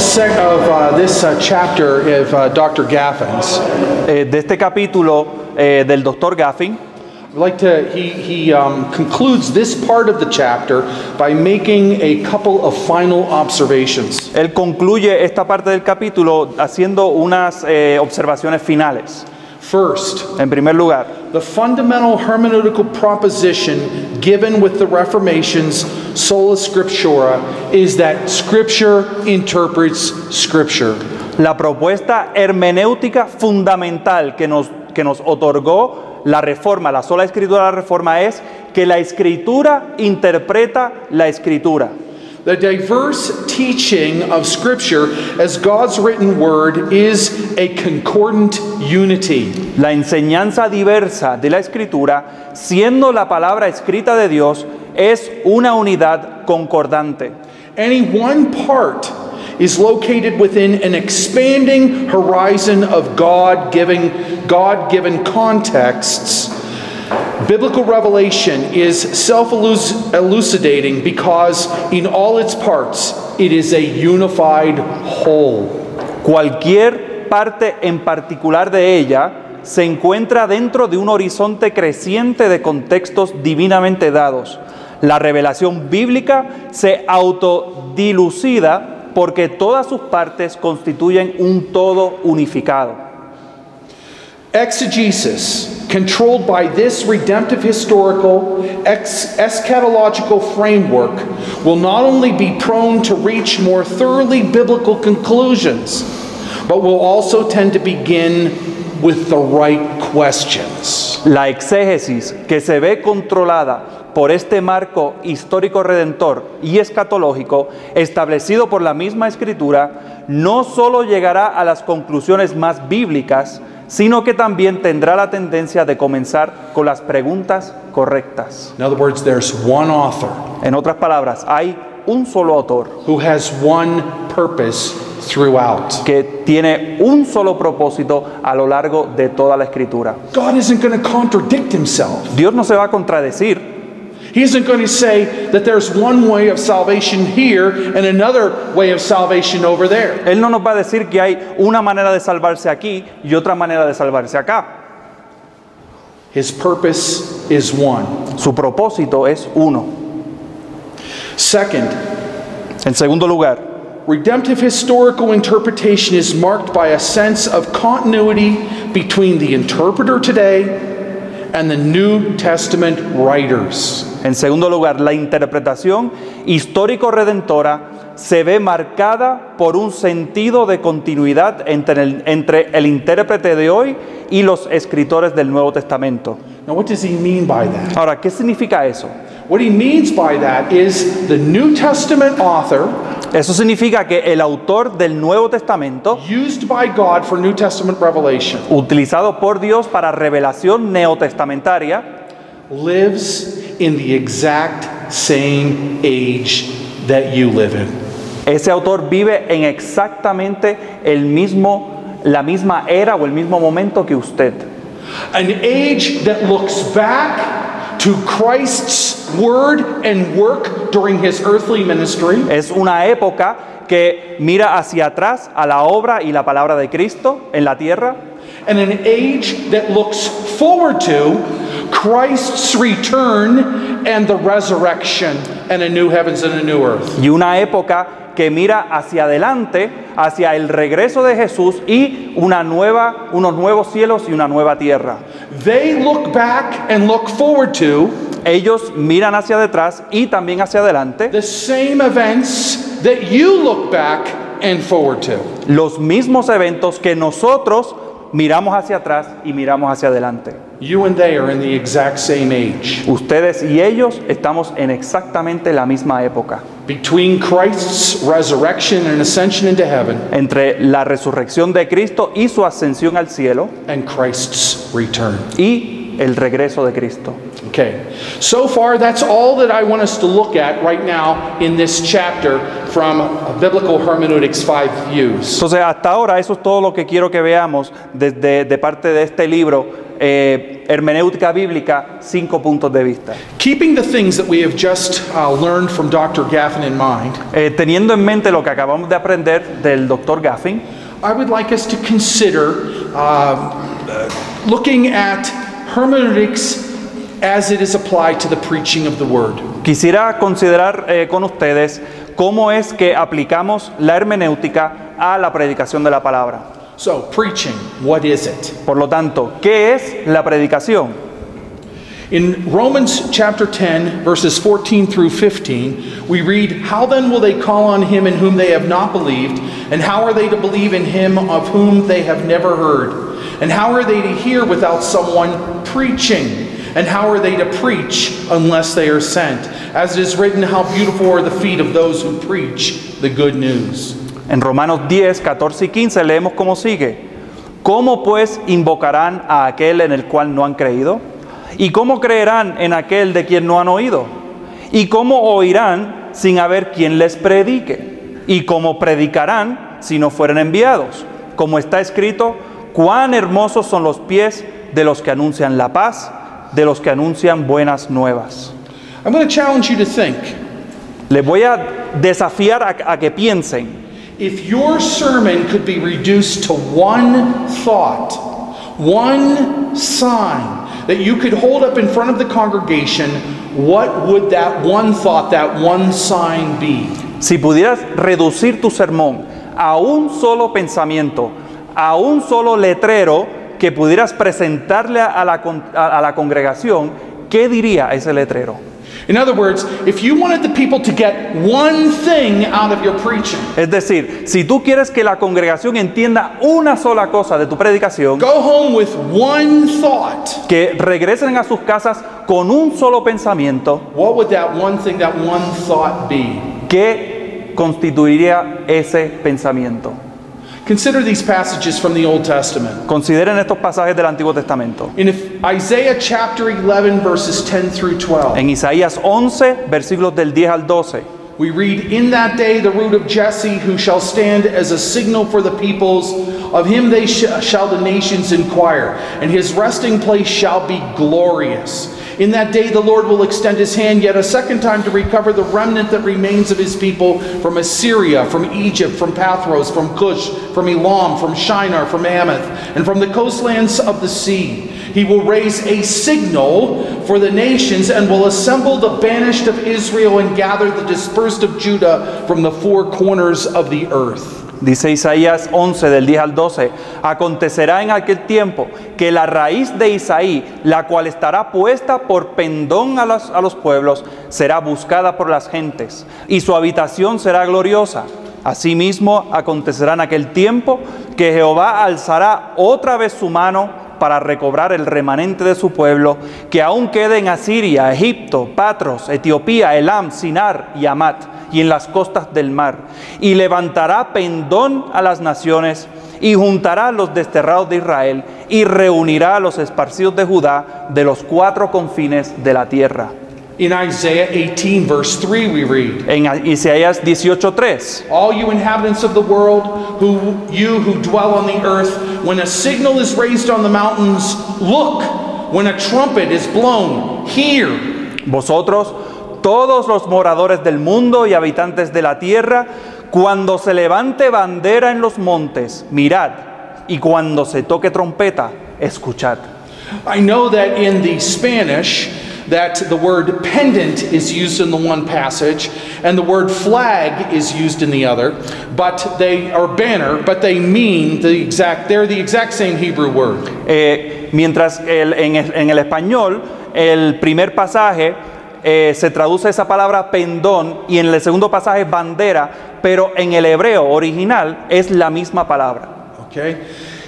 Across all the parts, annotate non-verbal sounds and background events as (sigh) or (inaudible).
sec of uh, this uh, chapter of uh, Dr. Gaffin's, Eh, de este capítulo eh, del doctor Gaffin, I'd like to. He he um, concludes this part of the chapter by making a couple of final observations. él concluye esta parte del capítulo haciendo unas eh, observaciones finales. First, En primer lugar, the fundamental hermeneutical proposition given with the Reformation's sola scriptura is that Scripture interprets Scripture. la propuesta hermenéutica fundamental que nos, que nos otorgó la reforma, la sola escritura de la reforma es que la escritura interpreta la escritura. The diverse teaching of Scripture as God's written word is a concordant unity. La enseñanza diversa de la escritura, siendo la palabra escrita de Dios, es una unidad concordante. Any one part is located within an expanding horizon of God giving God given contexts. Biblical revelation is self elucidating because, in all its parts, it is a unified whole. Cualquier parte en particular de ella se encuentra dentro de un horizonte creciente de contextos divinamente dados. La revelación bíblica se autodilucida porque todas sus partes constituyen un todo unificado. Exegesis, controlled by this redemptive historical eschatological framework, will not only be prone to reach more thoroughly biblical conclusions, but will also tend to begin with the right questions. La exégesis que se ve controlada por este marco histórico redentor y escatológico establecido por la misma escritura, no solo llegará a las conclusiones más bíblicas, sino que también tendrá la tendencia de comenzar con las preguntas correctas. In other words, there's one author En otras palabras, hay un solo autor who has one purpose throughout. que tiene un solo propósito a lo largo de toda la escritura. God isn't going to contradict himself. Dios no se va a contradecir, He isn't going to say that there's one way of salvation here and another way of salvation over there. Él no nos va a decir que hay una manera de salvarse aquí y otra manera de salvarse acá. His purpose is one. Su propósito es uno. Second, En segundo lugar, redemptive historical interpretation is marked by a sense of continuity between the interpreter today and the New Testament writers. en segundo lugar, la interpretación histórico-redentora se ve marcada por un sentido de continuidad entre el, entre el intérprete de hoy y los escritores del Nuevo Testamento. Now, what does he mean by that? Ahora, ¿qué significa eso? What he means by that is the New Testament author, Eso significa que el autor del Nuevo Testamento, used by God for New Testament revelation, utilizado por Dios para revelación neotestamentaria, lives in the exact same age that you live in. Ese autor vive en exactamente el mismo, la misma era o el mismo momento que usted. An age that looks back to Christ's word and work during his earthly ministry, Es una época que mira hacia atrás a la obra y la palabra de Cristo en la tierra and an age that looks forward to Christ's return and the resurrection and a new heavens and a new earth. y una época que mira hacia adelante, hacia el regreso de Jesús y una nueva, unos nuevos cielos y una nueva tierra. They look back and look forward to Ellos miran hacia detrás y también hacia adelante the same events that you look back and forward to. los mismos eventos que nosotros miramos hacia atrás y miramos hacia adelante. You and they are in the exact same age. Ustedes y ellos estamos en exactamente la misma época. Between Christ's resurrection and ascension into heaven Entre la resurrección de Cristo y su ascensión al cielo and Christ's return. y el regreso de Cristo. Okay. So far, that's all that I want us to look at right now in this chapter from Biblical Hermeneutics Five Views. Entonces, hasta ahora eso es todo lo que quiero que veamos desde de parte de este libro eh, hermenéutica bíblica, cinco puntos de vista. Keeping the things that we have just uh, learned from Dr. Gaffin in mind, Eh, teniendo en mente lo que acabamos de aprender del doctor Gaffin, I would like us to consider uh, uh, looking at hermeneutics as it is applied to the preaching of the word. quisiera considerar eh, con ustedes cómo es que aplicamos la hermenéutica a la predicación de la palabra. So, preaching, what is it? Por lo tanto, ¿qué es la predicación? In Romans chapter 10, verses 14 through 15, we read, How then will they call on him in whom they have not believed? And how are they to believe in him of whom they have never heard? And how are they to hear without someone preaching? And how are they to preach unless they are sent? As it is written, How beautiful are the feet of those who preach the good news. En Romanos 10, 14 y 15 leemos como sigue. ¿Cómo pues invocarán a aquel en el cual no han creído? ¿Y cómo creerán en aquel de quien no han oído? ¿Y cómo oirán sin haber quien les predique? ¿Y cómo predicarán si no fueren enviados? Como está escrito, cuán hermosos son los pies de los que anuncian la paz, de los que anuncian buenas nuevas. I'm going to challenge you to think Les voy a desafiar a, a que piensen If your sermon could be reduced to one thought, one sign that you could hold up in front of the congregation, what would that one thought, that one sign be? Si pudieras reducir tu sermón a un solo pensamiento, a un solo letrero que pudieras presentarle a la, a la congregación, ¿qué diría ese letrero? In other words, if you wanted the people to get one thing out of your preaching, Es decir, si tú quieres que la congregación entienda una sola cosa de tu predicación, go home with one thought, que regresen a sus casas con un solo pensamiento, what would that one thing, that one thought be? ¿qué constituiría ese pensamiento? Consider these passages from the Old Testament. Consideren estos pasajes del Antiguo Testamento. In Isaiah chapter 11, verses 10 through 12. En Isaías 11, versículos del 10 al 12. We read, In that day the root of Jesse, who shall stand as a signal for the peoples, of him they sh- shall the nations inquire, and his resting place shall be glorious. In that day the Lord will extend his hand yet a second time to recover the remnant that remains of his people from Assyria, from Egypt, from Pathros, from Cush, from Elam, from Shinar, from Hamath, and from the coastlands of the sea. He will raise a signal for the nations and will assemble the banished of Israel and gather the dispersed of Judah from the four corners of the earth. Dice Isaías 11 del 10 al 12, acontecerá en aquel tiempo que la raíz de Isaí, la cual estará puesta por pendón a los, a los pueblos, será buscada por las gentes, y su habitación será gloriosa. Asimismo acontecerá en aquel tiempo que Jehová alzará otra vez su mano para recobrar el remanente de su pueblo, que aún quede en Asiria, Egipto, Patros, Etiopía, Elam, Sinar y Amat, y en las costas del mar, y levantará pendón a las naciones, y juntará a los desterrados de Israel, y reunirá a los esparcidos de Judá de los cuatro confines de la tierra. In Isaiah 18, verse 3, we read, En Isaías 18:3. All you inhabitants of the world, who you who dwell on the earth, when a signal is raised on the mountains, look. When a trumpet is blown, hear. Vosotros, todos los moradores del mundo y habitantes de la tierra, cuando se levante bandera en los montes, mirad, y cuando se toque trompeta, escuchad. I know that in the Spanish, that the word pendant is used in the one passage and the word flag is used in the other, but they are banner, but they mean the exact they're the exact same Hebrew word. Eh, mientras el- en, el, en el español, el primer pasaje eh, se traduce esa palabra pendón y en el segundo pasaje bandera, pero en el hebreo original es la misma palabra. Okay?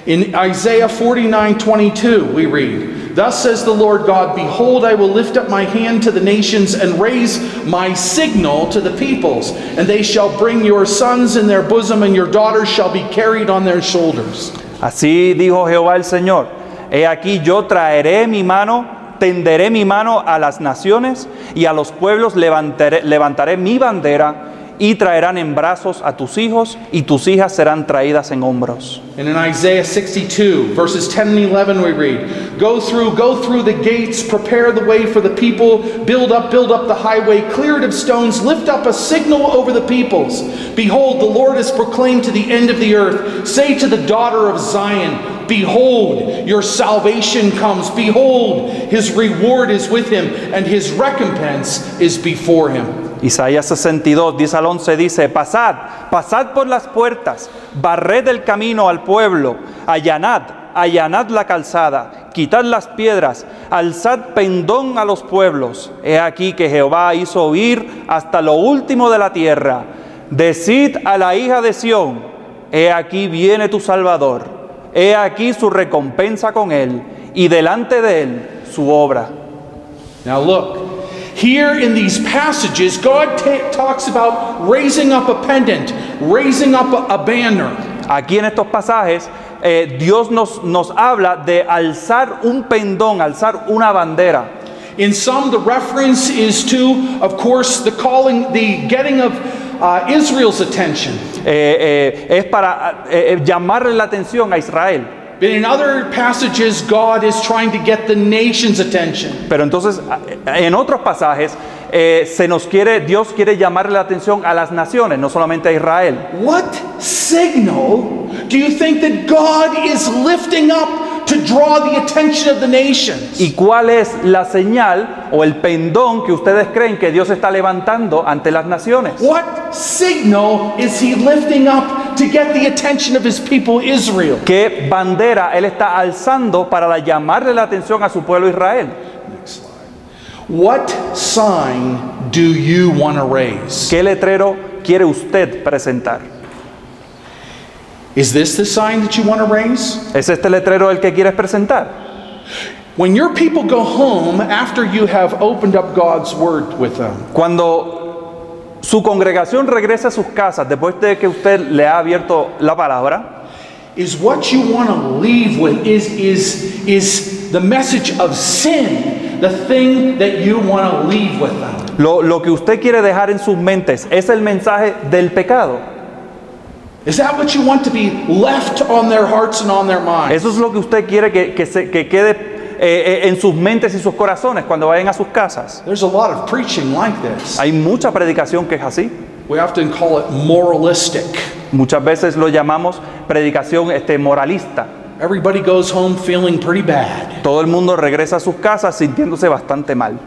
In Isaiah 49 22, we read, Thus says the Lord God, Behold, I will lift up my hand to the nations and raise my signal to the peoples, and they shall bring your sons in their bosom, and your daughters shall be carried on their shoulders. Así dijo Jehová el Señor, he aquí yo traeré mi mano, tenderé mi mano a las naciones y a los pueblos levantaré, levantaré mi bandera y traerán en brazos a tus hijos y tus hijas serán traídas en hombros. And in Isaiah 62, verses 10 and 11, we read, Go through, go through the gates, prepare the way for the people, build up, build up the highway, clear it of stones, lift up a signal over the peoples. Behold, the Lord is proclaimed to the end of the earth. Say to the daughter of Zion, Behold, your salvation comes. Behold, his reward is with him, and his recompense is before him. Isaías 62, 10 al 11 dice, pasad, pasad por las puertas, barred el camino al pueblo, allanad, allanad la calzada, quitad las piedras, alzad pendón a los pueblos. He aquí que Jehová hizo oír hasta lo último de la tierra. Decid a la hija de Sión, he aquí viene tu Salvador, he aquí su recompensa con él, y delante de él su obra. Now look, here in these passages, God ta- talks about raising up a pendant, raising up a, a banner. Aquí en estos pasajes, eh, Dios nos, nos habla de alzar un pendón, alzar una bandera. In some, the reference is to, of course, the calling, the getting of uh, Israel's attention. Eh, eh, es para eh, eh, llamarle la atención a Israel. But in other passages, God is trying to get the nation's attention. Pero entonces, en otros pasajes, eh, se nos quiere, Dios quiere llamarle la atención a las naciones, no solamente a Israel. What signal do you think that God is lifting up to draw the attention of the nations? ¿Y cuál es la señal o el pendón que ustedes creen que Dios está levantando ante las naciones? What signal is he lifting up to get the attention of his people Israel? ¿Qué bandera Él está alzando para la- llamarle la atención a su pueblo Israel? What sign do you want to raise? ¿Qué letrero quiere usted presentar? Is this the sign that you want to raise? ¿Es este letrero el que quieres presentar? When your people go home after you have opened up God's word with them, Cuando su congregación regrese a sus casas después de que usted le ha abierto la palabra, is what you want to leave with is is is the message of sin, the thing that you want to leave with them. lo, lo que usted quiere dejar en sus mentes es el mensaje del pecado. Is that what you want to be left on their hearts and on their minds? Eso es lo que usted quiere que, que se- que quede eh, eh, en sus mentes y sus corazones cuando vayan a sus casas. There's a lot of preaching like this. Hay mucha predicación que es así. We often call it moralistic. Muchas veces lo llamamos predicación este, moralista. Everybody goes home feeling pretty bad. Todo el mundo regresa a sus casas sintiéndose bastante mal.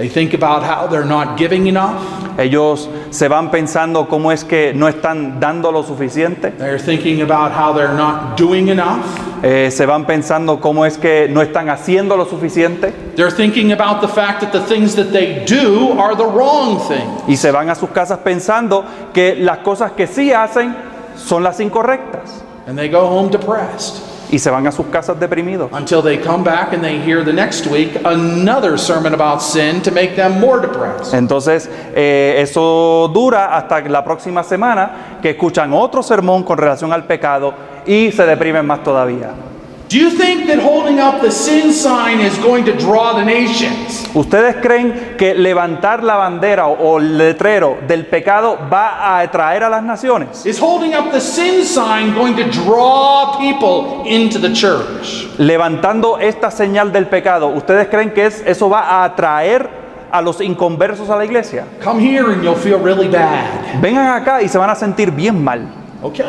They think about how they're not giving enough. Ellos se van pensando cómo es que no están dando lo suficiente. They're thinking about how they're not doing enough. Eh, se van pensando cómo es que no están haciendo lo suficiente. They're thinking about the fact that the things that they do are the wrong thing. Y se van a sus casas pensando que las cosas que sí hacen son las incorrectas. And they go home depressed Y se van a sus casas deprimidos. until they come back and they hear the next week another sermon about sin to make them more depressed. Entonces, eh, eso dura hasta la próxima semana que escuchan otro sermón con relación al pecado y se deprimen más todavía. Do you think that holding up the sin sign is going to draw the nations? ¿Ustedes creen que levantar la bandera o, el letrero del pecado va a atraer a las naciones? Is holding up the sin sign going to draw people into the church? Levantando esta señal del pecado, ¿ustedes creen que es- eso va a atraer a los inconversos a la iglesia? Come here and you'll feel really bad. Vengan acá y se van a sentir bien mal. Okay.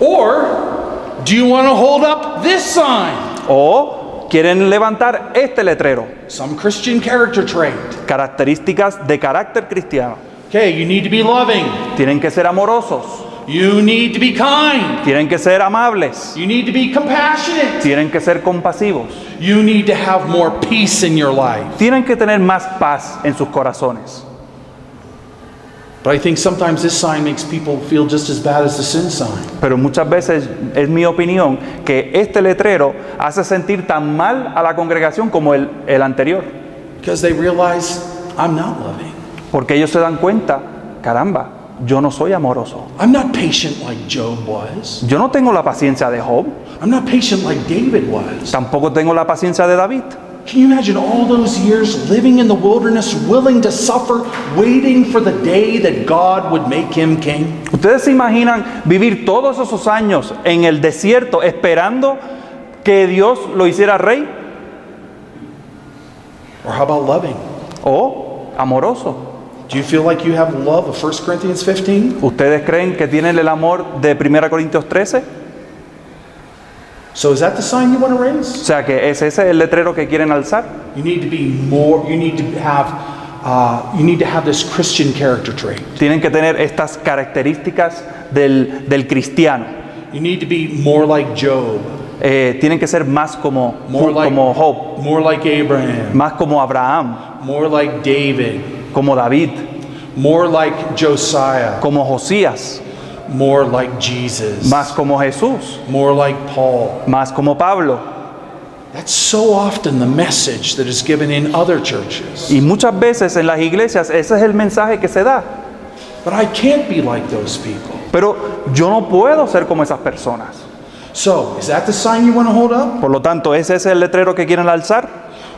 Or do you want to hold up this sign? O quieren levantar este letrero, Some Christian character trait. características de carácter cristiano. Okay, you need to be loving. Tienen que ser amorosos, You need to be kind. tienen que ser amables, You need to be compassionate. tienen que ser compasivos, You need to have more peace in your life. tienen que tener más paz en sus corazones. Pero muchas veces es mi opinión que este letrero hace sentir tan mal a la congregación como el, el anterior. Because they realize I'm not loving. Porque ellos se dan cuenta, caramba, yo no soy amoroso. I'm not patient like Job was. Yo no tengo la paciencia de Job, I'm not patient like David was. tampoco tengo la paciencia de David. Can you imagine all those years living in the wilderness, willing to suffer, waiting for the day that God would make him king? ¿Ustedes se imaginan vivir todos esos años en el desierto esperando que Dios lo hiciera rey? Or how about loving? ¿O amoroso? Do you feel like you have love of 1 Corinthians 15? ¿Ustedes creen que tienen el amor de 1 Corintios 13? So is that the sign you want to O raise? sea que es ese el letrero que quieren alzar. You need to be more, you need to have, uh, you need to have this Christian character trait. Tienen que tener estas características del, del cristiano. You need to be more like Job, Eh, tienen que ser más como, more like, como Job, more like Abraham, más como Abraham, more like David, como David, more like Josiah, como Josías, more like Jesus, más como Jesús, more like Paul. más como Pablo. That's so often the message that is given in other churches. Y muchas veces en las iglesias ese es el mensaje que se da. But I can't be like those people. Pero yo no puedo ser como esas personas. So, is that the sign you want to hold up? Por lo tanto, ¿ese es el letrero que quieren alzar?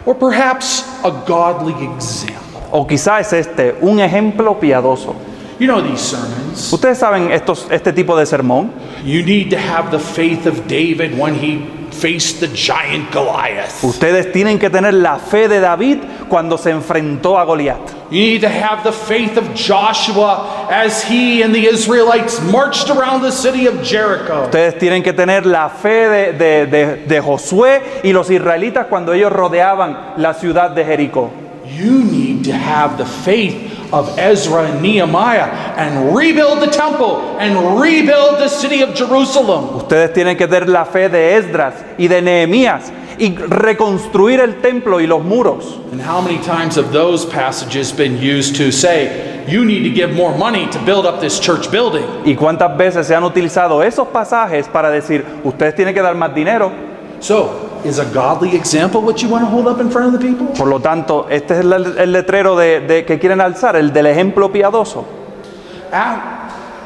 Or perhaps a godly example? O quizá es este, un ejemplo piadoso. You know these sermons. Ustedes saben estos, este tipo de sermón. You need to have the faith of David when he faced the giant Goliath. Ustedes tienen que tener la fe de David cuando se enfrentó a Goliat. You need to have the faith of Joshua as he and the Israelites marched around the city of Jericho. Ustedes tienen que tener la fe de, de- de- de Josué y los israelitas cuando ellos rodeaban la ciudad de Jericó. You need to have the faith of Ezra and Nehemiah and rebuild the temple and rebuild the city of Jerusalem. Ustedes tienen que tener la fe de Esdras y de Nehemías y reconstruir el templo y los muros. And how many times have those passages been used to say, you need to give more money to build up this church building? ¿Y cuántas veces se han utilizado esos pasajes para decir, ustedes tienen que dar más dinero? So, is a godly example what you want to hold up in front of the people? Por lo tanto, este es el, el letrero de, de- que quieren alzar, el del ejemplo piadoso.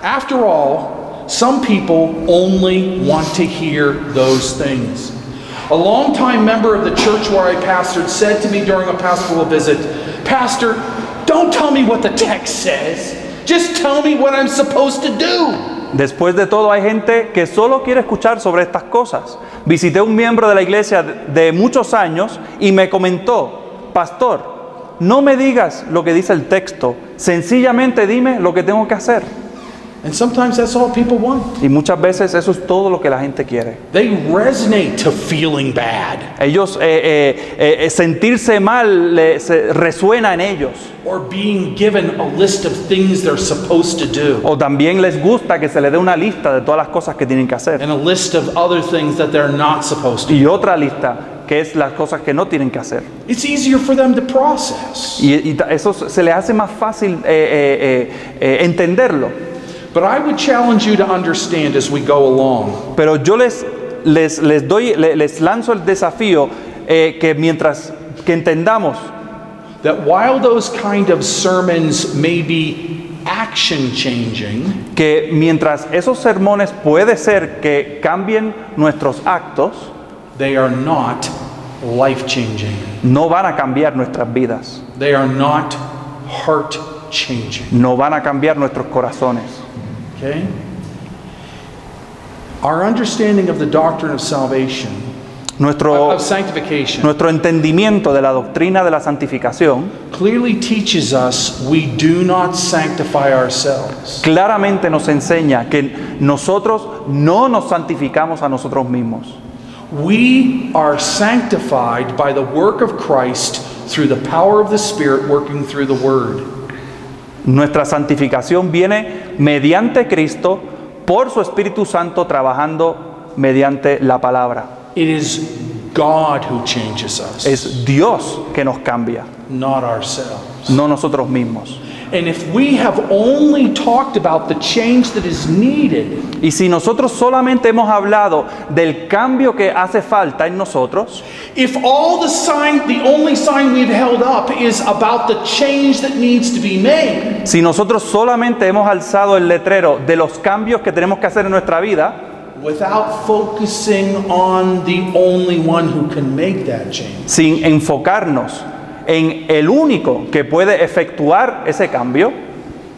After all, some people only want to hear those things. A longtime member of the church where I pastored said to me during a pastoral visit, Pastor, don't tell me what the text says. Just tell me what I'm supposed to do. Después de todo, hay gente que solo quiere escuchar sobre estas cosas. Visité un miembro de la iglesia de muchos años y me comentó, pastor, no me digas lo que dice el texto, sencillamente dime lo que tengo que hacer. And sometimes that's all people want. Y muchas veces eso es todo lo que la gente quiere. They resonate to feeling bad Ellos, eh, eh, eh, sentirse mal le- se- resuena en ellos. or being given a list of things they're supposed to do O también les gusta que se les dé una lista de todas las cosas que tienen que hacer. and a list of other things that they're not supposed to. Y otra lista que es las cosas que no tienen que hacer. It's easier for them to process. Y, y eso se les hace más fácil eh, eh, eh, eh, entenderlo. But I would challenge you to understand as we go along Pero yo les, les, les doy, le- les lanzo el desafío eh, que mientras que entendamos that while those kind of sermons may be action changing, que mientras esos sermones puede ser que cambien nuestros actos, they are not life changing. no van a cambiar nuestras vidas, They are not heart changing. no van a cambiar nuestros corazones. Okay? Our understanding of the doctrine of salvation, Nuestro, of sanctification, nuestro entendimiento de la doctrina de la santificación clearly teaches us we do not sanctify ourselves. claramente nos enseña que nosotros no nos santificamos a nosotros mismos. We are sanctified by the work of Christ through the power of the Spirit working through the Word. Nuestra santificación viene mediante Cristo por su Espíritu Santo trabajando mediante la palabra. It is God who changes us, Es Dios que nos cambia, not ourselves. no nosotros mismos. And if we have only talked about the change that is needed, Y si nosotros solamente hemos hablado del cambio que hace falta en nosotros, if all the sign, the only sign we've held up is about the change that needs to be made, si nosotros solamente hemos alzado el letrero de los cambios que tenemos que hacer en nuestra vida, without focusing on the only one who can make that change. sin enfocarnos en el único que puede efectuar ese cambio,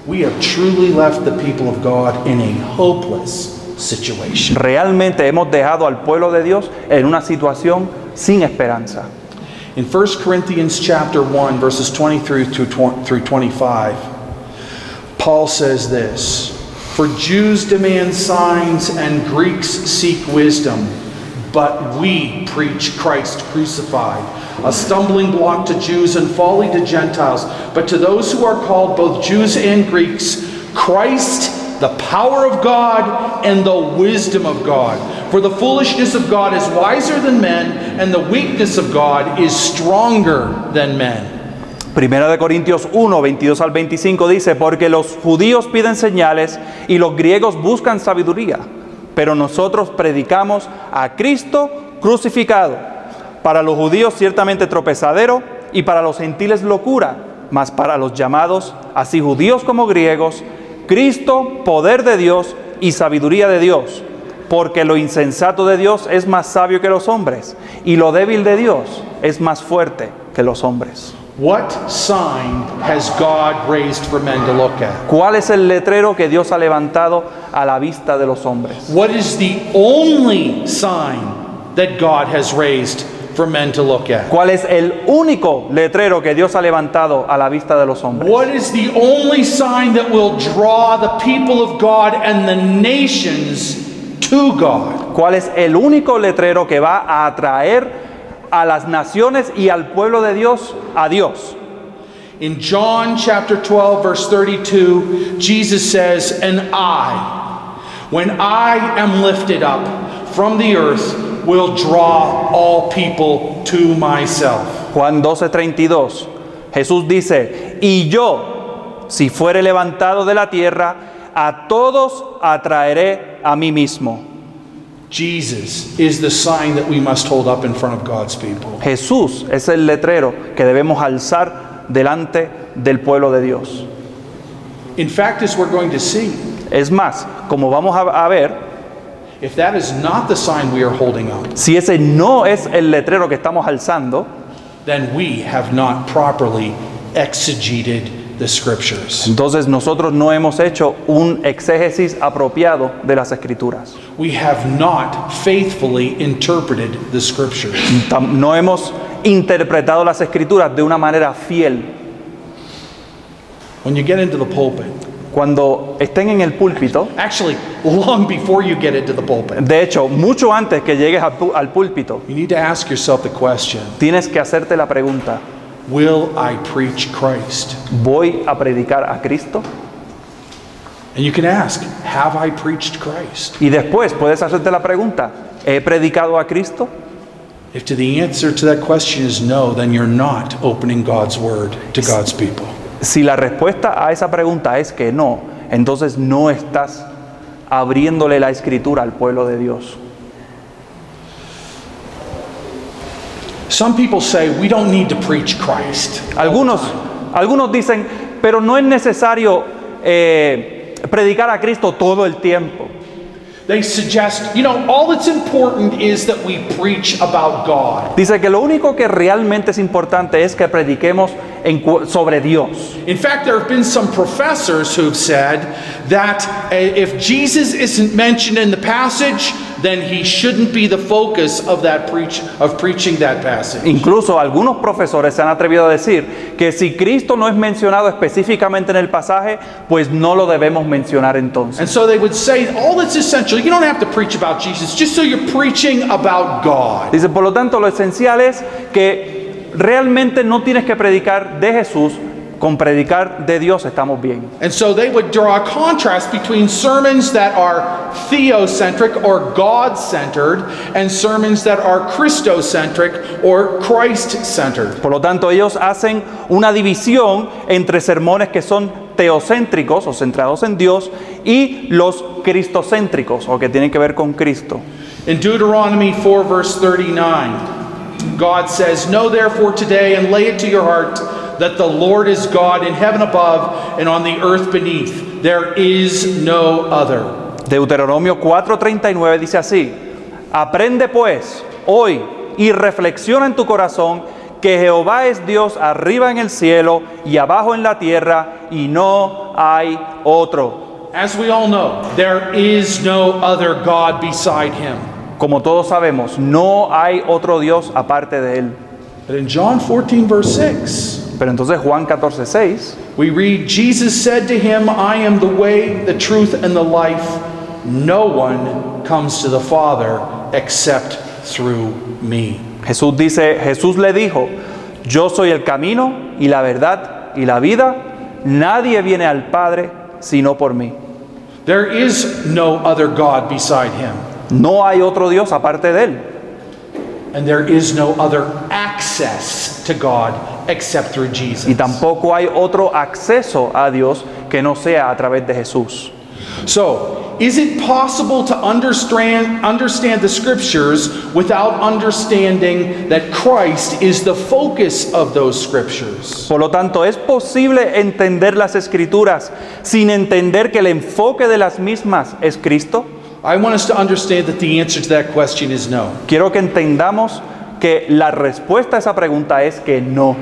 We have truly left the people of God in a hopeless situation. realmente hemos dejado al pueblo de Dios en una situación sin esperanza. In 1 Corinthians chapter 1 verses 23 through 20 through 25, Paul says this, "For Jews demand signs and Greeks seek wisdom, but we preach Christ crucified, a stumbling block to Jews and folly to Gentiles, but to those who are called both Jews and Greeks, Christ the power of God and the wisdom of God. For the foolishness of God is wiser than men, and the weakness of God is stronger than men. Primera de Corintios 1, 22 al 25 dice, porque los judíos piden señales y los griegos buscan sabiduría, pero nosotros predicamos a Cristo crucificado. Para los judíos ciertamente tropezadero y para los gentiles locura, mas para los llamados, así judíos como griegos, Cristo, poder de Dios y sabiduría de Dios, porque lo insensato de Dios es más sabio que los hombres, y lo débil de Dios es más fuerte que los hombres. What sign has God raised for men to look at? ¿Cuál es el letrero que Dios ha levantado a la vista de los hombres? What is the only sign that God has raised for men to look at? ¿Cuál es el único letrero que Dios ha levantado a la vista de los hombres? What is the only sign that will draw the people of God and the nations to God? ¿Cuál es el único letrero que va a atraer a las naciones y al pueblo de Dios a Dios? In John chapter 12, verse 32, Jesus says, And I, when I am lifted up from the earth, will draw all people to myself. Juan 12:32. Jesús dice, y yo, si fuere levantado de la tierra, a todos atraeré a mí mismo. Jesus is the sign that we must hold up in front of God's people. Jesús es el letrero que debemos alzar delante del pueblo de Dios. In fact, as we're going to see, Es más, como vamos a, a ver, if that is not the sign we are holding up, si ese no es el letrero que estamos alzando, then we have not properly exegeted the scriptures. entonces nosotros no hemos hecho un exégesis apropiado de las escrituras. We have not faithfully interpreted the scriptures. No hemos interpretado las escrituras de una manera fiel. When you get into the pulpit, Cuando estén en el púlpito, actually, long before you get into the pulpit, de hecho, mucho antes que llegues al al púlpito, you need to ask yourself the question tienes que hacerte la pregunta, Will I preach Christ? ¿voy a predicar a Cristo? And you can ask, Have I preached Christ? Y después puedes hacerte la pregunta, ¿he predicado a Cristo? If to the answer to that question is no, then you're not opening God's word to God's people. Si la respuesta a esa pregunta es que no, entonces no estás abriéndole la escritura al pueblo de Dios. Some people say we don't need to preach Christ. Algunos, algunos dicen, pero no es necesario eh, predicar a Cristo todo el tiempo. They suggest, you know, all that's important is that we preach about God. Dice que lo único que realmente es importante es que prediquemos en sobre Dios. In fact, there have been some professors who've said that uh, if Jesus isn't mentioned in the passage, then he shouldn't be the focus of that preach of preaching that passage. Incluso algunos profesores se han atrevido a decir que si Cristo no es mencionado específicamente en el pasaje, pues no lo debemos mencionar entonces. And so they would say all that's essential, you don't have to preach about Jesus, just so you're preaching about God. Dice, por lo tanto, lo esencial es que realmente no tienes que predicar de Jesús, con predicar de Dios estamos bien. And so they would draw a contrast between sermons that are theocentric or God centered and sermons that are Christocentric or Christ centered. Por lo tanto, ellos hacen una división entre sermones que son teocéntricos o centrados en Dios y los cristocéntricos o que tienen que ver con Cristo. In Deuteronomy 4, verse 39, God says, Know therefore today and lay it to your heart that the Lord is God in heaven above and on the earth beneath. There is no other. Deuteronomio 4:39 dice así, aprende pues hoy y reflexiona en tu corazón que Jehová es Dios arriba en el cielo y abajo en la tierra y no hay otro. As we all know, there is no other God beside him. Como todos sabemos, no hay otro Dios aparte de él. But in John 14, verse 6, Pero entonces Juan 14:6 we read, Jesus said to him, I am the way, the truth, and the life. No one comes to the Father except through me. Jesús dice, Jesús le dijo, yo soy el camino y la verdad y la vida, nadie viene al Padre sino por mí. There is no other God beside him, No hay otro Dios aparte de él. and there is no other access to God except through Jesus. Y tampoco hay otro acceso a Dios que no sea a través de Jesús. So, is it possible to understand, understand the scriptures without understanding that Christ is the focus of those scriptures? Por lo tanto, es posible entender las escrituras sin entender que el enfoque de las mismas es Cristo. I want us to understand that the answer to that question is no. Quiero que entendamos que la respuesta a esa pregunta es que no.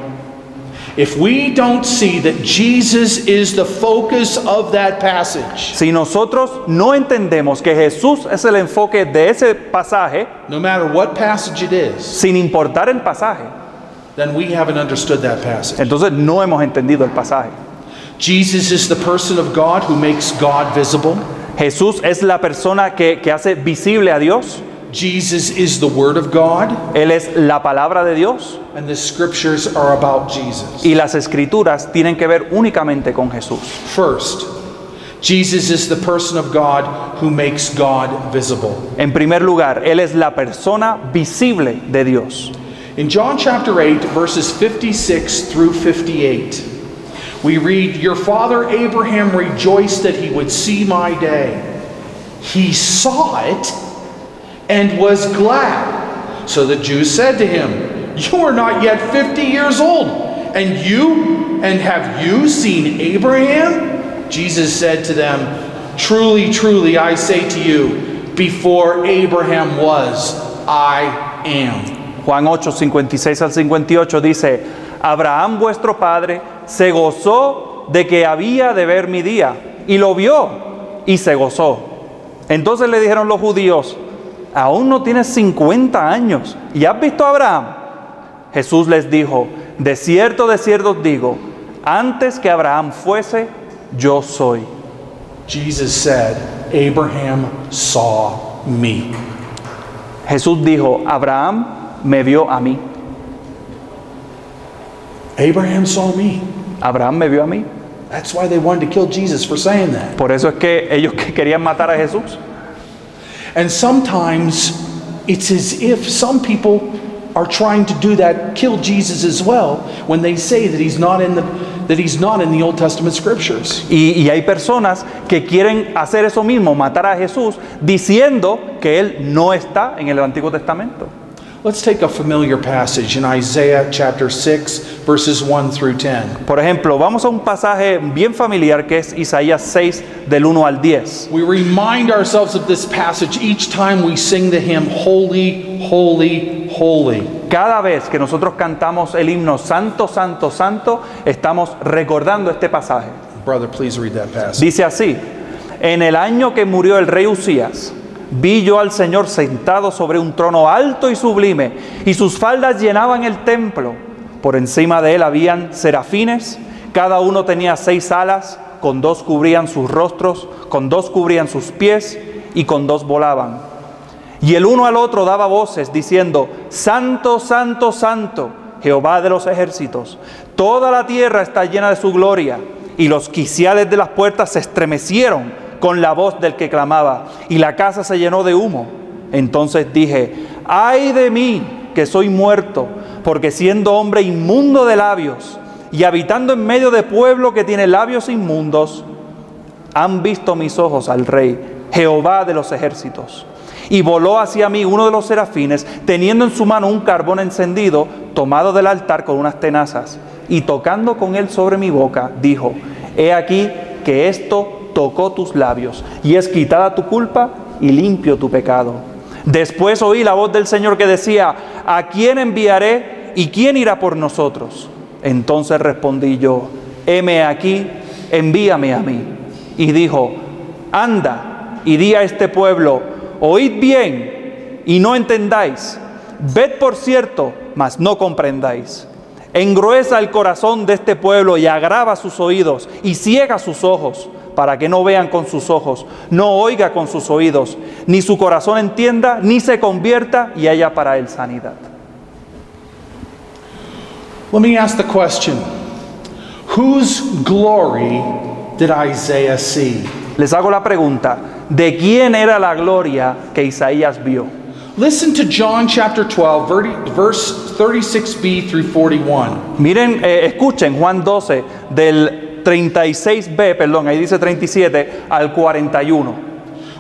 If we don't see that Jesus is the focus of that passage, Si nosotros no entendemos que Jesús es el enfoque de ese pasaje, no matter what passage it is, sin importar el pasaje, then we haven't understood that passage. entonces no hemos entendido el pasaje. Jesus is the person of God who makes God visible. Jesús es la persona que, que hace visible a Dios. Jesus is the Word of God, Él es la palabra de Dios. and the scriptures are about Jesus. Y las escrituras tienen que ver únicamente con Jesús. First, Jesus is the person of God who makes God visible. En primer lugar, Él es la persona visible de Dios. In John chapter 8, verses 56 through 58, we read, Your father Abraham rejoiced that he would see my day. He saw it and was glad. So the Jews said to him, You are not yet 50 years old, and you, and have you seen Abraham? Jesus said to them, Truly, truly, I say to you, before Abraham was, I am. Juan 8, 56 al 58 dice, Abraham vuestro padre se gozó de que había de ver mi día, y lo vio, y se gozó. Entonces le dijeron los judíos, aún no tienes 50 años, ¿y has visto a Abraham? Jesús les dijo, de cierto, de cierto os digo, antes que Abraham fuese, yo soy. Jesus said, Abraham saw me. Jesús dijo, Abraham me vio a mí. Abraham saw me. Abraham me vio a mí. That's why they wanted to kill Jesus for saying that. Por eso es que ellos (laughs) que querían matar a Jesús. And sometimes it's as if some people are trying to do that, kill Jesus as well, when they say that he's not in the that he's not in the Old Testament scriptures. Y, y hay personas que quieren hacer eso mismo, matar a Jesús, diciendo que Él no está en el Antiguo Testamento. Let's take a familiar passage in Isaiah chapter 6, verses 1 through 10. Por ejemplo, vamos a un pasaje bien familiar que es Isaías 6 del 1 al 10. We remind ourselves of this passage each time we sing the hymn, Holy, Holy, Holy. Cada vez que nosotros cantamos el himno Santo, Santo, Santo, estamos recordando este pasaje. Brother, please read that passage. Dice así, en el año que murió el rey Usías, vi yo al Señor sentado sobre un trono alto y sublime, y sus faldas llenaban el templo. Por encima de él habían serafines, cada uno tenía seis alas, con dos cubrían sus rostros, con dos cubrían sus pies, y con dos volaban. Y el uno al otro daba voces diciendo, Santo, Santo, Santo, Jehová de los ejércitos, toda la tierra está llena de su gloria. Y los quiciales de las puertas se estremecieron con la voz del que clamaba, y la casa se llenó de humo. Entonces dije, ay de mí, que soy muerto, porque siendo hombre inmundo de labios, y habitando en medio de pueblo que tiene labios inmundos, han visto mis ojos al rey, Jehová de los ejércitos. Y voló hacia mí uno de los serafines, teniendo en su mano un carbón encendido, tomado del altar con unas tenazas. Y tocando con él sobre mi boca, dijo, he aquí que esto tocó tus labios, y es quitada tu culpa y limpio tu pecado. Después oí la voz del Señor que decía, ¿a quién enviaré y quién irá por nosotros? Entonces respondí yo, heme aquí, envíame a mí. Y dijo, anda y di a este pueblo, oíd bien y no entendáis, ved por cierto, mas no comprendáis. Engruesa el corazón de este pueblo y agrava sus oídos y ciega sus ojos para que no vean con sus ojos, no oiga con sus oídos, ni su corazón entienda, ni se convierta y haya para él sanidad. Let me ask the question Whose glory did Isaiah see? Les hago la pregunta, ¿de quién era la gloria que Isaías vio? Listen to John chapter 12, verti- verse 36b through 41. Miren, eh, escuchen Juan 12 del 36b, perdón, ahí dice 37 al 41.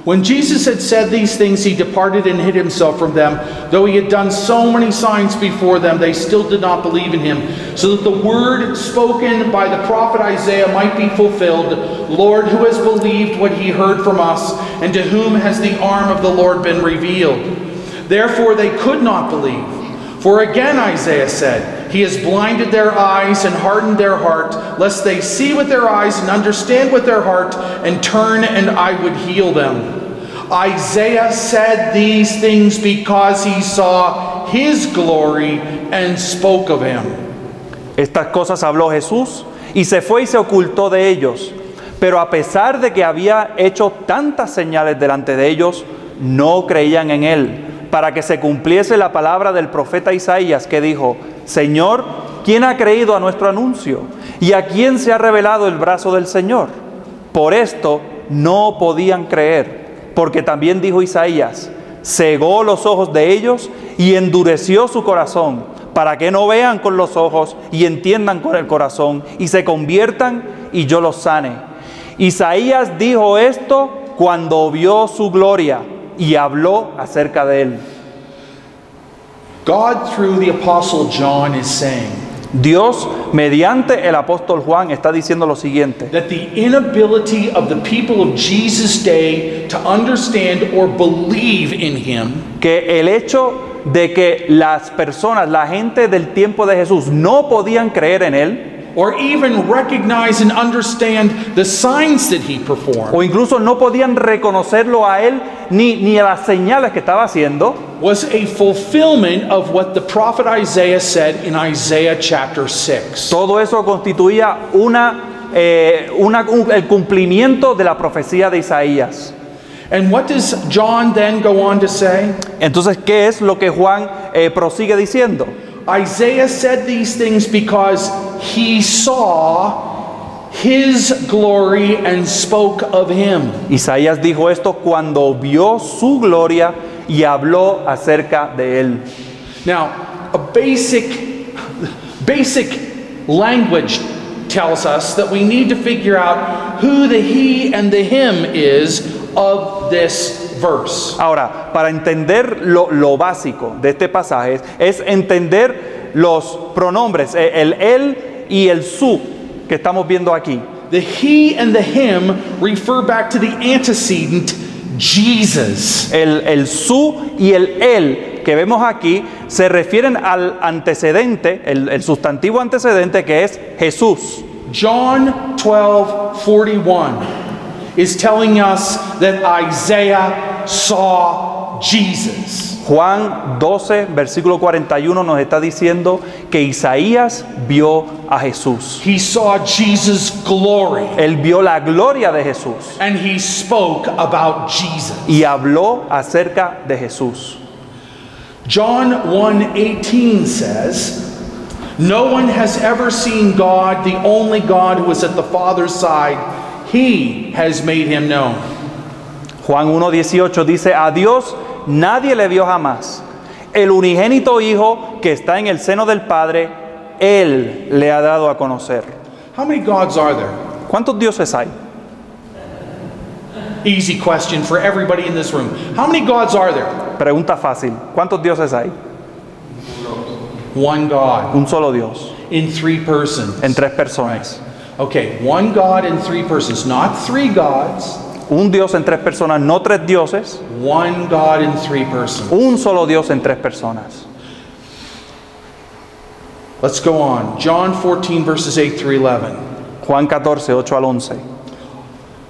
When Jesus had said these things, he departed and hid himself from them. Though he had done so many signs before them, they still did not believe in him. So that the word spoken by the prophet Isaiah might be fulfilled Lord, who has believed what he heard from us, and to whom has the arm of the Lord been revealed? Therefore they could not believe. For again Isaiah said, He has blinded their eyes and hardened their heart, lest they see with their eyes and understand with their heart, and turn, and I would heal them. Isaiah said these things because he saw his glory and spoke of him. Estas cosas habló Jesús y se fue y se ocultó de ellos. Pero a pesar de que había hecho tantas señales delante de ellos, no creían en él, para que se cumpliese la palabra del profeta Isaías que dijo, Señor, ¿quién ha creído a nuestro anuncio? ¿Y a quién se ha revelado el brazo del Señor? Por esto no podían creer, porque también dijo Isaías, cegó los ojos de ellos y endureció su corazón, para que no vean con los ojos y entiendan con el corazón y se conviertan y yo los sane. Isaías dijo esto cuando vio su gloria y habló acerca de él. God, through the Apostle John, is saying Dios, mediante el apóstol Juan, está diciendo lo siguiente, that the inability of the people of Jesus' day to understand or believe in him que el hecho de que las personas, la gente del tiempo de Jesús, no podían creer en él, or even recognize and understand the signs that he performed o incluso no podían reconocerlo a él ni, ni a las señales que estaba haciendo, was a fulfillment of what the prophet Isaiah said in Isaiah chapter 6. todo eso constituía una, eh, una- un- el cumplimiento de la profecía de Isaías. And what does John then go on to say? Entonces, ¿qué es lo que Juan eh, prosigue diciendo? Isaiah said these things because he saw his glory and spoke of him. Isaías dijo esto cuando vio su gloria y habló acerca de él. Now, a basic basic language tells us that we need to figure out who the he and the him is of this verse. Ahora, para entender lo, lo básico de este pasaje es entender los pronombres, eh, el él y el su que estamos viendo aquí. The he and the him refer back to the antecedent Jesus. El, el su y el él que vemos aquí se refieren al antecedente, el, el sustantivo antecedente que es Jesús. John 12 41 is telling us that Isaiah saw Jesus. Juan 12, versículo 41 nos está diciendo que Isaías vio a Jesús. He saw Jesus' glory Él vio la gloria de Jesús and he spoke about Jesus. y habló acerca de Jesús. John 1:18 says, "No one has ever seen God, the only God who is at the Father's side. He has made him known." Juan 1.18 dice, a Dios nadie le vio jamás. El unigénito Hijo que está en el seno del Padre, Él le ha dado a conocer. How many gods are there? ¿Cuántos dioses hay? Easy question for everybody in this room. How many gods are there? Pregunta fácil. ¿Cuántos dioses hay? One God Un solo Dios, in three persons. en tres personas. Okay, one God in three persons, not three gods, Un Dios en tres personas, no tres dioses. one God in three persons. Un solo Dios en tres personas. Let's go on. John 14, verses 8 through 11. Juan 14, 8 al 11.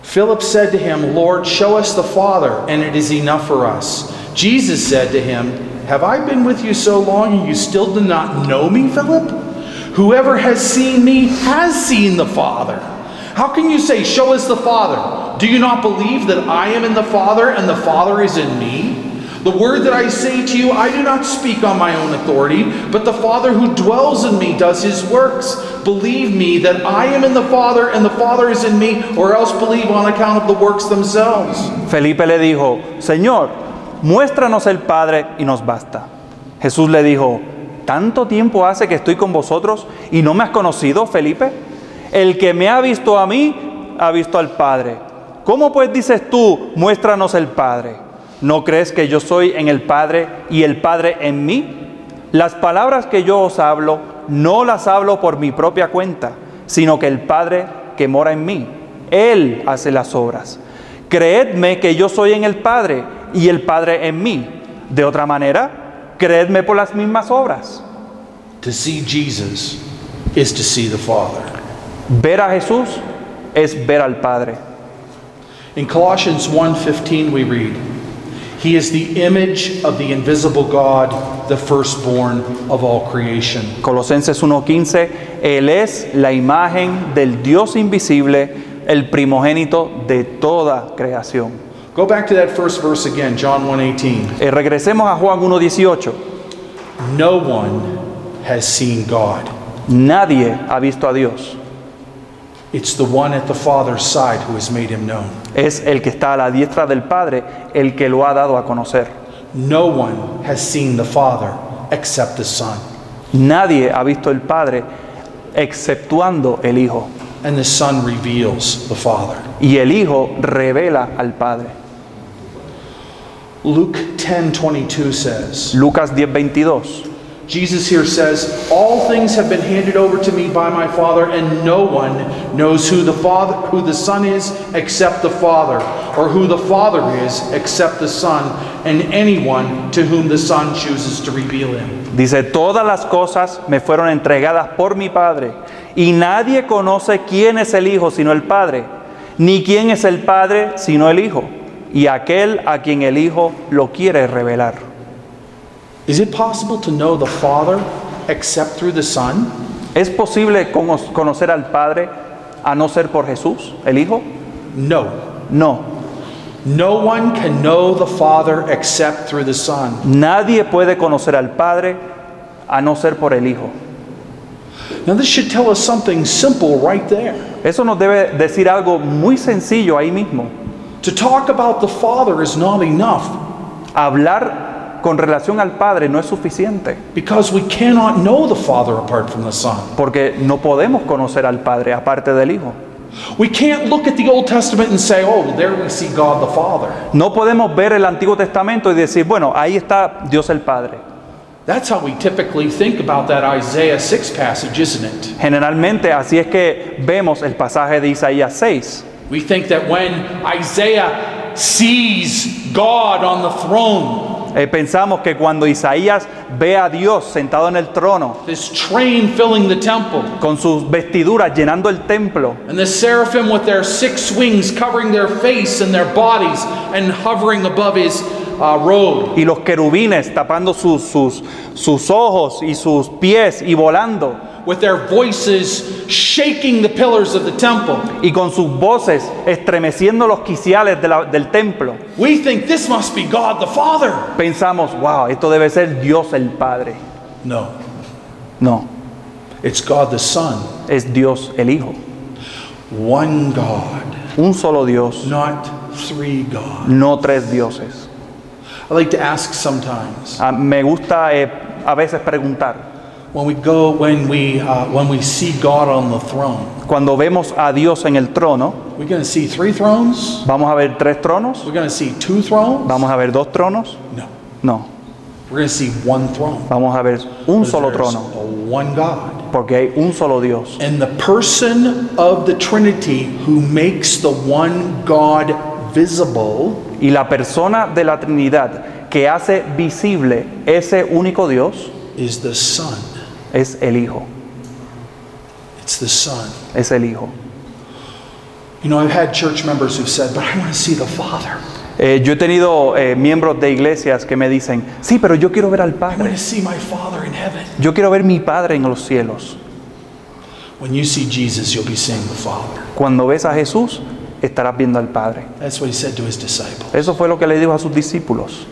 Philip said to him, Lord, show us the Father, and it is enough for us. Jesus said to him, Have I been with you so long, and you still do not know me, Philip? Whoever has seen me has seen the Father. How can you say, Show us the Father? Do you not believe that I am in the Father, and the Father is in me? The word that I say to you, I do not speak on my own authority, but the Father who dwells in me does his works. Believe me that I am in the Father and the Father is in me, or else believe on account of the works themselves. Felipe le dijo, Señor, muéstranos el Padre y nos basta. Jesús le dijo, ¿tanto tiempo hace que estoy con vosotros y no me has conocido, Felipe? El que me ha visto a mí, ha visto al Padre. ¿Cómo pues dices tú, muéstranos el Padre? ¿No crees que yo soy en el Padre y el Padre en mí? Las palabras que yo os hablo, no las hablo por mi propia cuenta, sino que el Padre que mora en mí, Él hace las obras. Creedme que yo soy en el Padre y el Padre en mí. De otra manera, creedme por las mismas obras. To see Jesus is to see the Father. Ver a Jesús es ver al Padre. In Colossians 1:15 we read, He is the image of the invisible God, the firstborn of all creation. Colosenses 1:15, Él es la imagen del Dios invisible, el primogénito de toda creación. Go back to that first verse again, John 1:18. Eh, regresemos a Juan 1:18. No one has seen God. Nadie ha visto a Dios. It's the one at the Father's side who has made him known. Es el que está a la diestra del Padre el que lo ha dado a conocer. No one has seen the Father except the Son. Nadie ha visto el Padre exceptuando el Hijo. And the Son reveals the Father. Y el Hijo revela al Padre. Luke 10:22 says, Lucas 10:22. Jesus here says, "All things have been handed over to me by my Father, and no one knows who the Father, who the Son is except the Father, or who the Father is except the Son, and anyone to whom the Son chooses to reveal him." Dice, todas las cosas me fueron entregadas por mi Padre, y nadie conoce quién es el Hijo sino el Padre, ni quién es el Padre sino el Hijo, y aquel a quien el Hijo lo quiere revelar. Is it possible to know the Father except through the Son? ¿Es posible cono- conocer al Padre a no ser por Jesús, el Hijo? No. No. No one can know the Father except through the Son. Nadie puede conocer al Padre a no ser por el Hijo. Now, this should tell us something simple right there. Eso nos debe decir algo muy sencillo ahí mismo. To talk about the Father is not enough Hablar con relación al Padre no es suficiente, because we cannot know the Father apart from the Son. porque no podemos conocer al Padre aparte del Hijo. We can't look at the Old Testament and say, oh, there we see God the Father. No podemos ver el Antiguo Testamento y decir, bueno, ahí está Dios el Padre. That's how we typically think about that Isaiah 6 passage, isn't it? Generalmente así es que vemos el pasaje de Isaías 6. We think that when Isaiah sees God on the throne, Eh, pensamos que cuando Isaías ve a Dios sentado en el trono, this train filling the temple, con sus vestiduras llenando el templo, and the seraphim with their six wings covering their face and their bodies and hovering above his uh, robe, y los querubines tapando sus, sus, sus ojos y sus pies y volando, with their voices shaking the pillars of the temple. y con sus voces estremeciendo los quiciales de la- del templo. We think this must be God the Father. Pensamos, wow, esto debe ser Dios el Padre. No, No, it's God the Son, es Dios el Hijo. one God, Un solo Dios, not three gods. no tres dioses. I like to ask sometimes Ah, me gusta eh, a veces preguntar, when we go when we when we see God on the throne, cuando vemos a Dios en el trono, we're going to see three thrones. ¿vamos a ver tres tronos? We're going to see two thrones. ¿Vamos a ver dos tronos? No, No, we're going to see one throne. vamos a ver un solo trono, a one God. porque hay un solo Dios. And the person of the Trinity who makes the one God visible Y la persona de la Trinidad que hace visible ese único Dios is the Son. Es el Hijo. It's the Son. Es el Hijo. You know, I've had church members who've said, but I want to see the Father. Eh, yo he tenido eh, miembros de iglesias que me dicen, sí, pero yo quiero ver al I want Padre. to see my Father in heaven. Yo quiero ver mi Padre en los cielos. When you see Jesus, you'll be seeing the Father. Cuando ves a Jesús, estarás viendo al Padre. That's what he said to his disciples. Eso fue lo que le dijo a sus discípulos.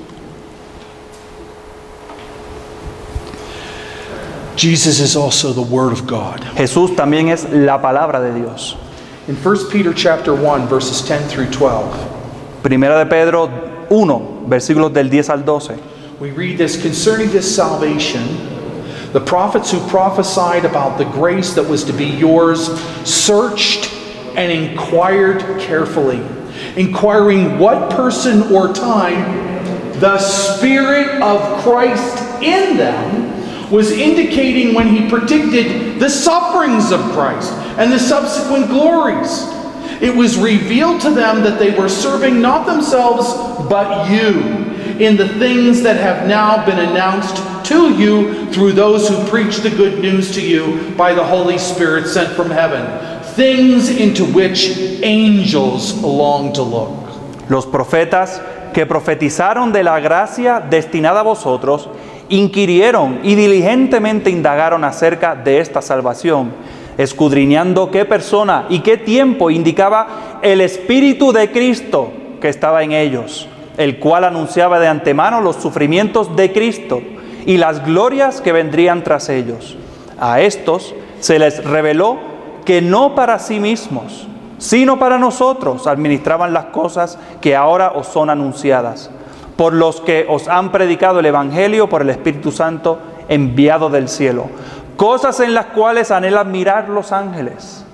Jesus is also the Word of God. Jesús también es la palabra de Dios. In 1 Peter chapter 1, verses 10 through 12, Primera de Pedro 1, versículos del 10 al 12. we read this concerning this salvation. The prophets who prophesied about the grace that was to be yours searched and inquired carefully, inquiring what person or time the Spirit of Christ in them was indicating when he predicted the sufferings of Christ and the subsequent glories. It was revealed to them that they were serving not themselves, but you, in the things that have now been announced to you through those who preach the good news to you by the Holy Spirit sent from heaven, things into which angels long to look. Los profetas que profetizaron de la gracia destinada a vosotros, inquirieron y diligentemente indagaron acerca de esta salvación, escudriñando qué persona y qué tiempo indicaba el Espíritu de Cristo que estaba en ellos, el cual anunciaba de antemano los sufrimientos de Cristo y las glorias que vendrían tras ellos. A estos se les reveló que no para sí mismos, sino para nosotros administraban las cosas que ahora os son anunciadas, por los que os han predicado el Evangelio por el Espíritu Santo enviado del cielo, cosas en las cuales anhelan mirar los ángeles.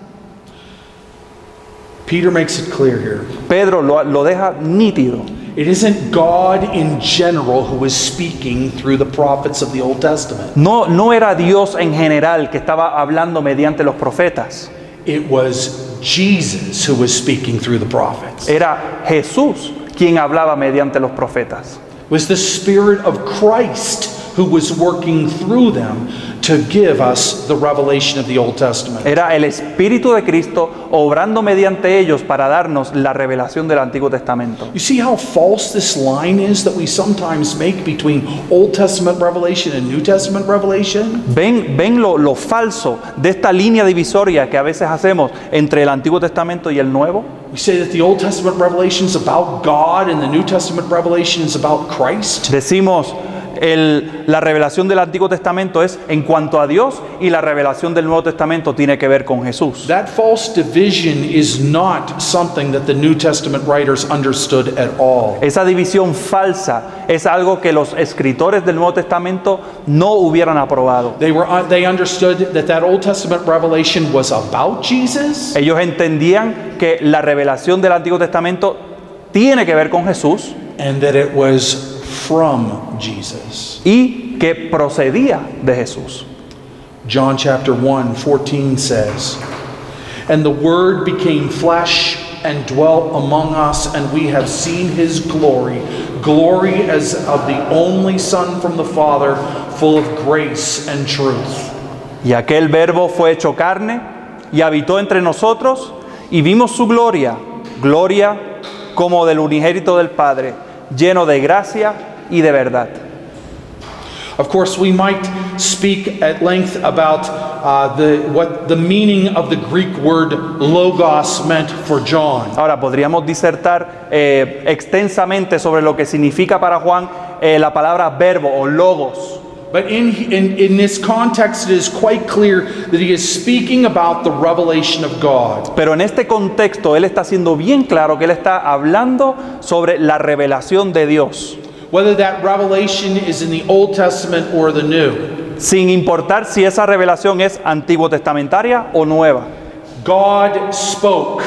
Peter makes it clear here. Pedro lo, lo deja nítido. It isn't God in general who is speaking through the prophets of the Old Testament. No, no era Dios en general que estaba hablando mediante los profetas, It was Jesus who was speaking through the prophets. Era Jesús quien hablaba mediante los profetas. was the Spirit of Christ who was working through them to give us the revelation of the Old Testament. Era el Espíritu de Cristo obrando mediante ellos para darnos la revelación del Antiguo Testamento. You see how false this line is that we sometimes make between Old Testament revelation and New Testament revelation? ¿Ven, ven lo, lo falso de esta línea divisoria que a veces hacemos entre el Antiguo Testamento y el Nuevo? We say that the Old Testament revelation is about God and the New Testament revelation is about Christ. Decimos, el- la revelación del Antiguo Testamento es en cuanto a Dios y la revelación del Nuevo Testamento tiene que ver con Jesús. That false division is not something that the New Testament writers understood at all. Esa división falsa es algo que los escritores del Nuevo Testamento no hubieran aprobado. They were uh, they understood that that Old Testament revelation was about Jesus Ellos entendían que la revelación del Antiguo Testamento tiene que ver con Jesús and that it was from Jesus. y que procedía de Jesús. John chapter 1, 14 says, And the Word became flesh and dwelt among us, and we have seen his glory, glory as of the only Son from the Father, full of grace and truth. Y aquel verbo fue hecho carne y habitó entre nosotros y vimos su gloria, gloria como del unigénito del Padre, lleno de gracia y de verdad. Of course, we might speak at length about uh, the, what the meaning of the Greek word logos meant for John. Ahora podríamos disertar eh, extensamente sobre lo que significa para Juan eh, la palabra verbo o logos. But in, in, in this context, it is quite clear that he is speaking about the revelation of God. Pero en este contexto él está siendo bien claro que él está hablando sobre la revelación de Dios, Whether that revelation is in the Old Testament or the New. sin importar si esa revelación es antiguo testamentaria o nueva. God spoke,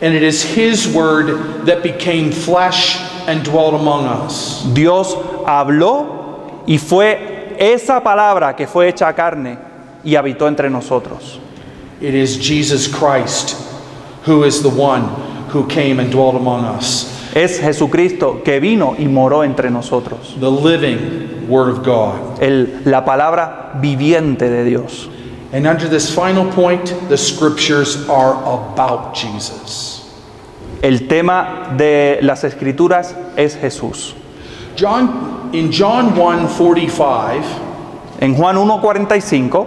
and it is his word that became flesh and dwelt among us. Dios habló y fue esa palabra que fue hecha carne y habitó entre nosotros. It is Jesus Christ who is the one who came and dwelt among us, Es Jesucristo que vino y moró entre nosotros. the living Word of God. El- la palabra viviente de Dios. And under this final point, the scriptures are about Jesus. El tema de las escrituras es Jesús. John in John 1:45, En Juan 1.45,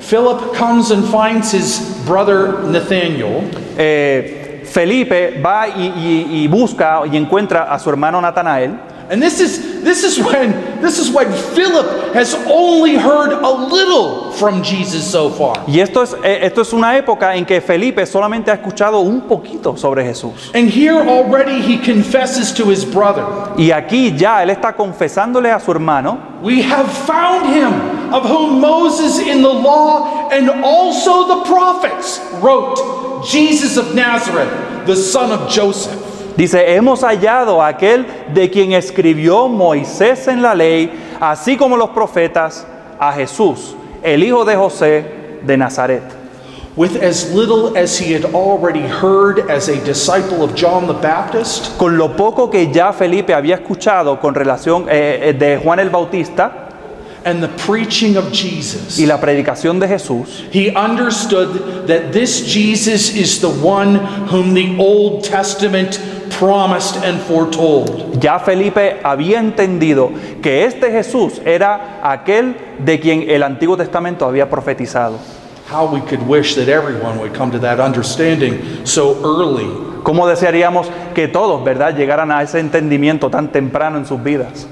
Philip comes and finds his brother Nathanael, eh, Felipe va y, y- y busca y encuentra a su hermano Natanael. and this is this is when this is when Philip has only heard a little from Jesus so far. Y esto es, eh, esto es una época en que Felipe solamente ha escuchado un poquito sobre Jesús. And here already he confesses to his brother, Y aquí ya él está confesándole a su hermano, We have found him of whom Moses in the law and also the prophets wrote, Jesus of Nazareth, the son of Joseph. dice, hemos hallado a aquel de quien escribió Moisés en la ley, así como los profetas, a Jesús, el hijo de José de Nazaret. With as little as he had already heard as a disciple of John the Baptist, Con lo poco que ya Felipe había escuchado con relación eh, eh, de Juan el Bautista and the preaching of Jesus, y la predicación de Jesús, he understood that this Jesus is the one whom the Old Testament promised and foretold. ya Felipe había entendido que este Jesús era aquel de quien el Antiguo Testamento había profetizado. How we could wish that everyone would come to that understanding so early. ¿Cómo desearíamos que todos, verdad, llegaran a ese entendimiento tan temprano en sus vidas?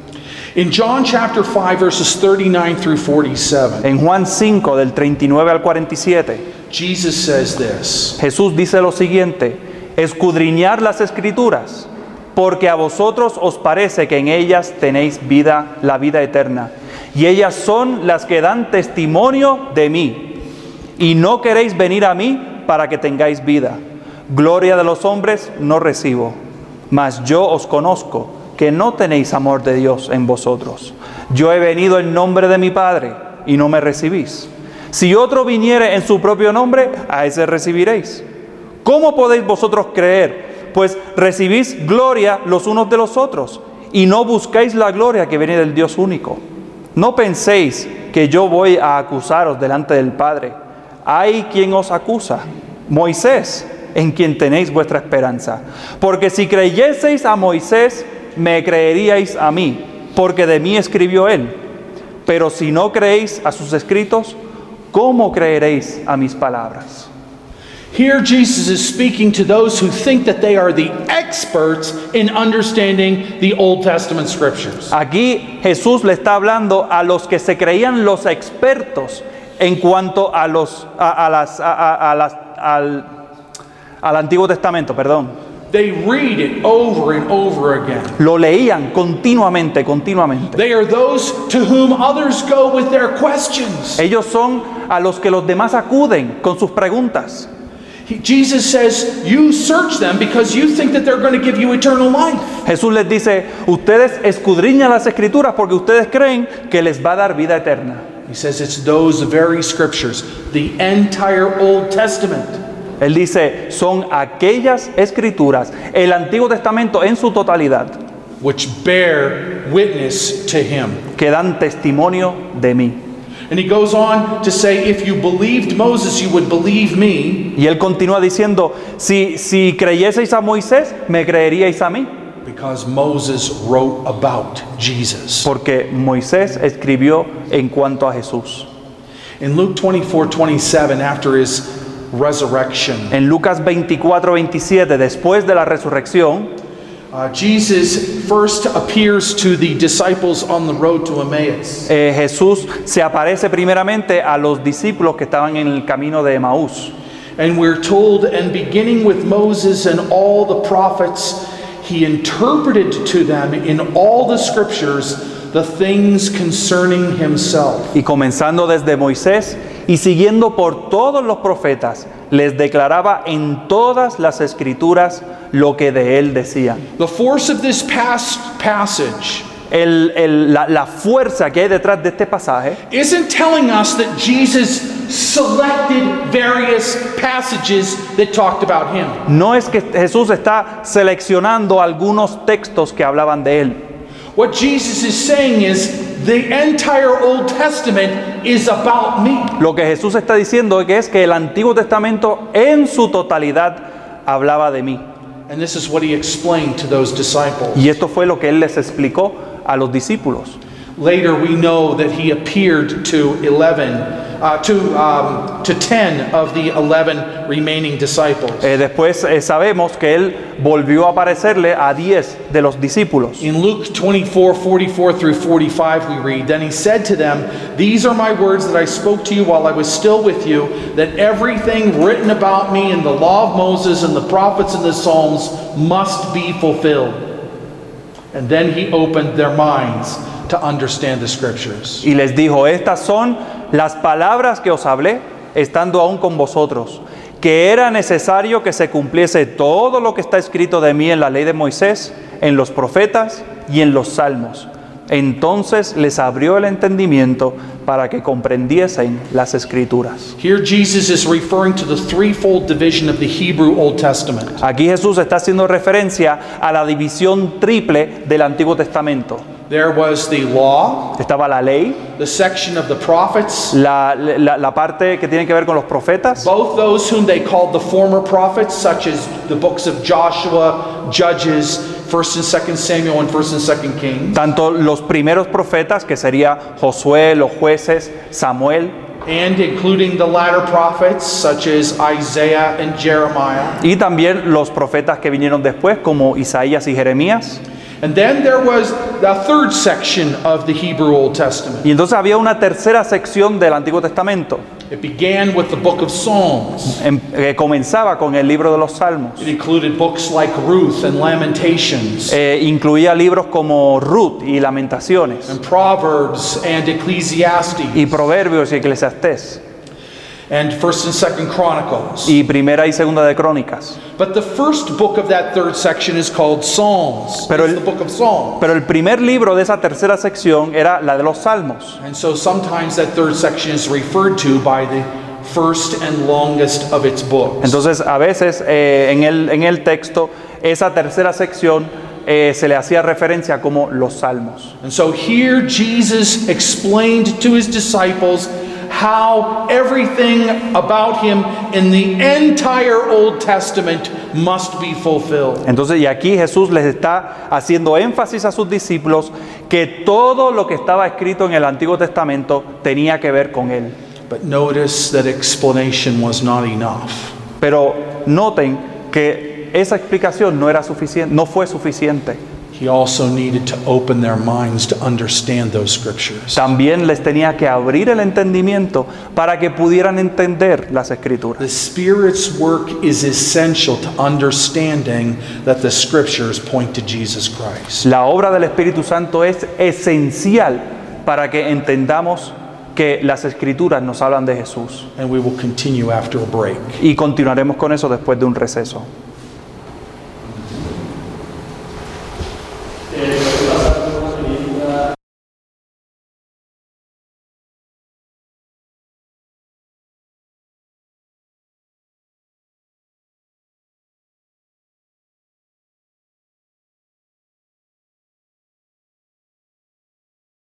In John chapter 5, verses 39 through 47, En Juan 5, del 39 al 47, Jesus says this. Jesús dice lo siguiente, escudriñar las escrituras, porque a vosotros os parece que en ellas tenéis vida, la vida eterna, y ellas son las que dan testimonio de mí, y no queréis venir a mí para que tengáis vida. Gloria de los hombres no recibo, mas yo os conozco que no tenéis amor de Dios en vosotros. Yo he venido en nombre de mi Padre y no me recibís. Si otro viniere en su propio nombre, a ese recibiréis. ¿Cómo podéis vosotros creer? Pues recibís gloria los unos de los otros y no buscáis la gloria que viene del Dios único. No penséis que yo voy a acusaros delante del Padre. Hay quien os acusa, Moisés, en quien tenéis vuestra esperanza. Porque si creyeseis a Moisés, me creeríais a mí, porque de mí escribió él. Pero si no creéis a sus escritos, ¿cómo creeréis a mis palabras? Here, Jesus is speaking to those who think that they are the experts in understanding the Old Testament scriptures. Aquí Jesús le está hablando a los que se creían los expertos en cuanto a los a, a las a- a- a las- al, al Antiguo Testamento, perdón. They read it over and over again. Lo leían continuamente, continuamente. They are those to whom others go with their questions. Ellos son a los que los demás acuden con sus preguntas. Jesus says, You search them because you think that they're going to give you eternal life. Jesús les dice, ustedes escudriñan las escrituras porque ustedes creen que les va a dar vida eterna. He says it's those very scriptures, the entire Old Testament, Él dice, son aquellas escrituras, el Antiguo Testamento en su totalidad, which bear witness to him. que dan testimonio de mí. And he goes on to say, If you believed Moses, you would believe me, Y él continúa diciendo, si, si creyeseis a Moisés, me creeríais a mí, because Moses wrote about Jesus. porque Moisés escribió en cuanto a Jesús. In Luke 24 27, after his resurrection, En Lucas 24, 27, después de la resurrección, uh, Jesus first appears to the disciples on the road to Emmaus. eh, Jesús se aparece primeramente a los discípulos que estaban en el camino de Emaús. And we're told, and beginning with Moses and all the prophets, he interpreted to them in all the scriptures the things concerning himself. Y comenzando desde Moisés y siguiendo por todos los profetas, les declaraba en todas las escrituras lo que de él decían. The force of this past passage el- el- la, la fuerza que hay detrás de este pasaje isn't telling us that Jesus selected various passages that talked about him. no es que Jesús está seleccionando algunos textos que hablaban de él. What Jesus is saying is the entire Old Testament is about me. Lo que Jesús está diciendo es que el Antiguo Testamento en su totalidad hablaba de mí. And this is what he explained to those disciples. Y esto fue lo que él les explicó a los discípulos. Later, we know that he appeared to 11, uh, to, um, to 10 of the 11 remaining disciples. Eh, después eh, sabemos que él volvió a aparecerle a 10 de los discípulos. In Luke 24, 44 through 45, we read, Then he said to them, These are my words that I spoke to you while I was still with you, that everything written about me in the law of Moses and the prophets and the Psalms must be fulfilled. And then he opened their minds to understand the scriptures. Y les dijo, estas son las palabras que os hablé estando aún con vosotros, que era necesario que se cumpliese todo lo que está escrito de mí en la ley de Moisés, en los profetas y en los salmos. Entonces les abrió el entendimiento para que comprendiesen las escrituras. Here, Jesus is referring to the threefold division of the Hebrew Old Testament. Aquí Jesús está haciendo referencia a la división triple del Antiguo Testamento. There was the law, Estaba la ley, the section of the prophets, la, la- la parte que tiene que ver con los profetas, both those whom they called the former prophets, such as the books of Joshua, Judges, 1st and 2nd Samuel, and 1st and 2nd Kings, tanto los primeros profetas, que sería Josué, los jueces, Samuel, and including the latter prophets, such as Isaiah and Jeremiah. y también los profetas que vinieron después, como Isaías y Jeremías. And then there was the third section of the Hebrew Old Testament. Y entonces había una tercera sección del Antiguo Testamento, It began with the book of Psalms. en- que comenzaba con el libro de los Salmos. It included books like Ruth and Lamentations, Eh, incluía libros como Ruth y Lamentaciones, and Proverbs and Ecclesiastes, y Proverbios y Eclesiastés, and 1st and 2nd Chronicles. y Primera y Segunda de Crónicas. But the first book of that third section is called Psalms. Pero it's el- the book of Psalms. Pero el primer libro de esa tercera sección era la de los Salmos. And so sometimes that third section is referred to by the first and longest of its books. Entonces, a veces eh, en, el, en el texto, esa tercera sección eh, se le hacía referencia como los Salmos. And so here Jesus explained to his disciples how everything about him in the entire Old Testament must be fulfilled. Entonces, y aquí Jesús les está haciendo énfasis a sus discípulos que todo lo que estaba escrito en el Antiguo Testamento tenía que ver con Él. But notice that explanation was not enough. Pero noten que esa explicación no era suficiente, no fue suficiente. He also needed to open their minds to understand those scriptures. También les tenía que abrir el entendimiento para que pudieran entender las escrituras. The Spirit's work is essential to understanding that the scriptures point to Jesus Christ. La obra del Espíritu Santo es esencial para que entendamos que las escrituras nos hablan de Jesús. And we will continue after a break. Y continuaremos con eso después de un receso.